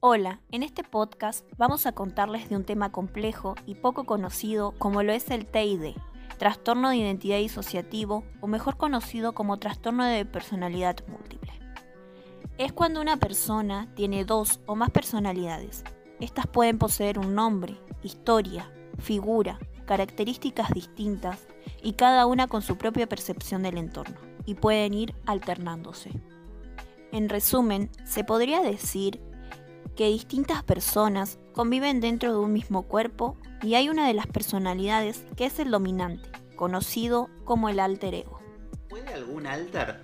Hola, en este podcast vamos a contarles de un tema complejo y poco conocido como lo es el TID, trastorno de identidad disociativo o mejor conocido como trastorno de personalidad múltiple. Es cuando una persona tiene dos o más personalidades. Estas pueden poseer un nombre, historia, figura, características distintas y cada una con su propia percepción del entorno, y pueden ir alternándose. En resumen, se podría decir que distintas personas conviven dentro de un mismo cuerpo y hay una de las personalidades que es el dominante, conocido como el alter ego. ¿Puede algún alter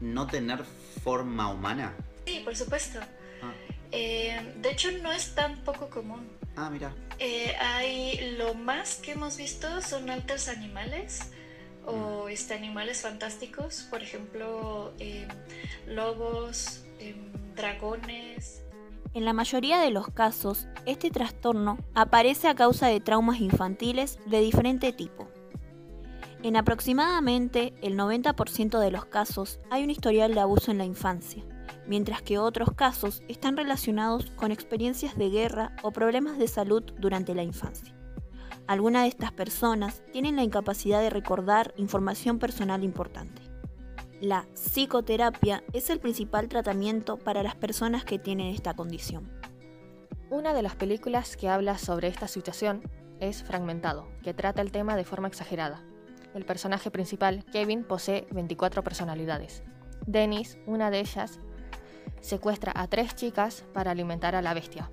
no tener forma humana? Sí, por supuesto. Ah. Eh, de hecho, no es tan poco común. Ah, mira. Eh, hay lo más que hemos visto son alters animales o mm. este, animales fantásticos, por ejemplo, eh, lobos, dragones. En la mayoría de los casos, este trastorno aparece a causa de traumas infantiles de diferente tipo. En aproximadamente el 90% de los casos hay un historial de abuso en la infancia, mientras que otros casos están relacionados con experiencias de guerra o problemas de salud durante la infancia. Algunas de estas personas tienen la incapacidad de recordar información personal importante. La psicoterapia es el principal tratamiento para las personas que tienen esta condición. Una de las películas que habla sobre esta situación es Fragmentado, que trata el tema de forma exagerada. El personaje principal, Kevin, posee 24 personalidades. Dennis, una de ellas, secuestra a tres chicas para alimentar a la bestia,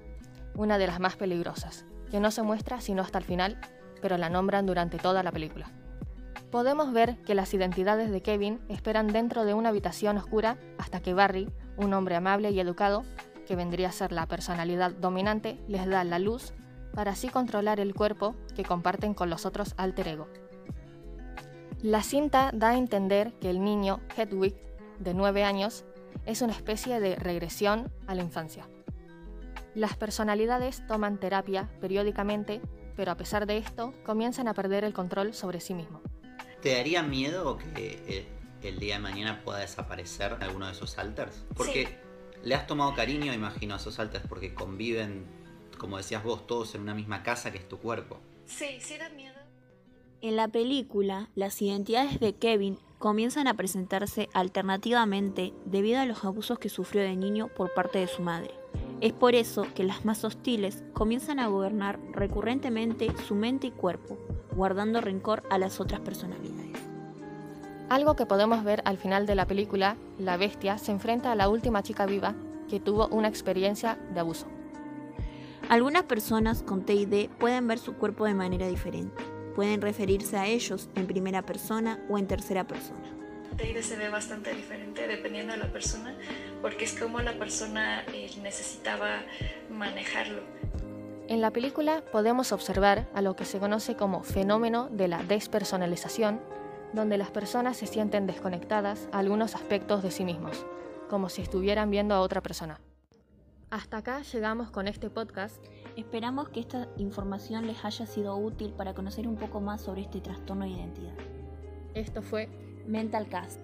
una de las más peligrosas, que no se muestra sino hasta el final, pero la nombran durante toda la película podemos ver que las identidades de Kevin esperan dentro de una habitación oscura hasta que Barry, un hombre amable y educado, que vendría a ser la personalidad dominante, les da la luz para así controlar el cuerpo que comparten con los otros alter ego. La cinta da a entender que el niño Hedwig, de 9 años, es una especie de regresión a la infancia. Las personalidades toman terapia periódicamente, pero a pesar de esto, comienzan a perder el control sobre sí mismos. ¿Te daría miedo que el, día de mañana pueda desaparecer alguno de esos alters? Porque le has tomado cariño, imagino, a esos alters porque conviven, como decías vos, todos en una misma casa que es tu cuerpo. Sí, sí da miedo. En la película, las identidades de Kevin comienzan a presentarse alternativamente debido a los abusos que sufrió de niño por parte de su madre. Es por eso que las más hostiles comienzan a gobernar recurrentemente su mente y cuerpo, guardando rencor a las otras personalidades. Algo que podemos ver al final de la película, la bestia se enfrenta a la última chica viva que tuvo una experiencia de abuso. Algunas personas con TID pueden ver su cuerpo de manera diferente. Pueden referirse a ellos en primera persona o en tercera persona. TID se ve bastante diferente dependiendo de la persona, porque es como la persona eh, necesitaba manejarlo. En la película podemos observar a lo que se conoce como fenómeno de la despersonalización, donde las personas se sienten desconectadas a algunos aspectos de sí mismos, como si estuvieran viendo a otra persona. Hasta acá llegamos con este podcast. Esperamos que esta información les haya sido útil para conocer un poco más sobre este trastorno de identidad. Esto fue Mental Cast.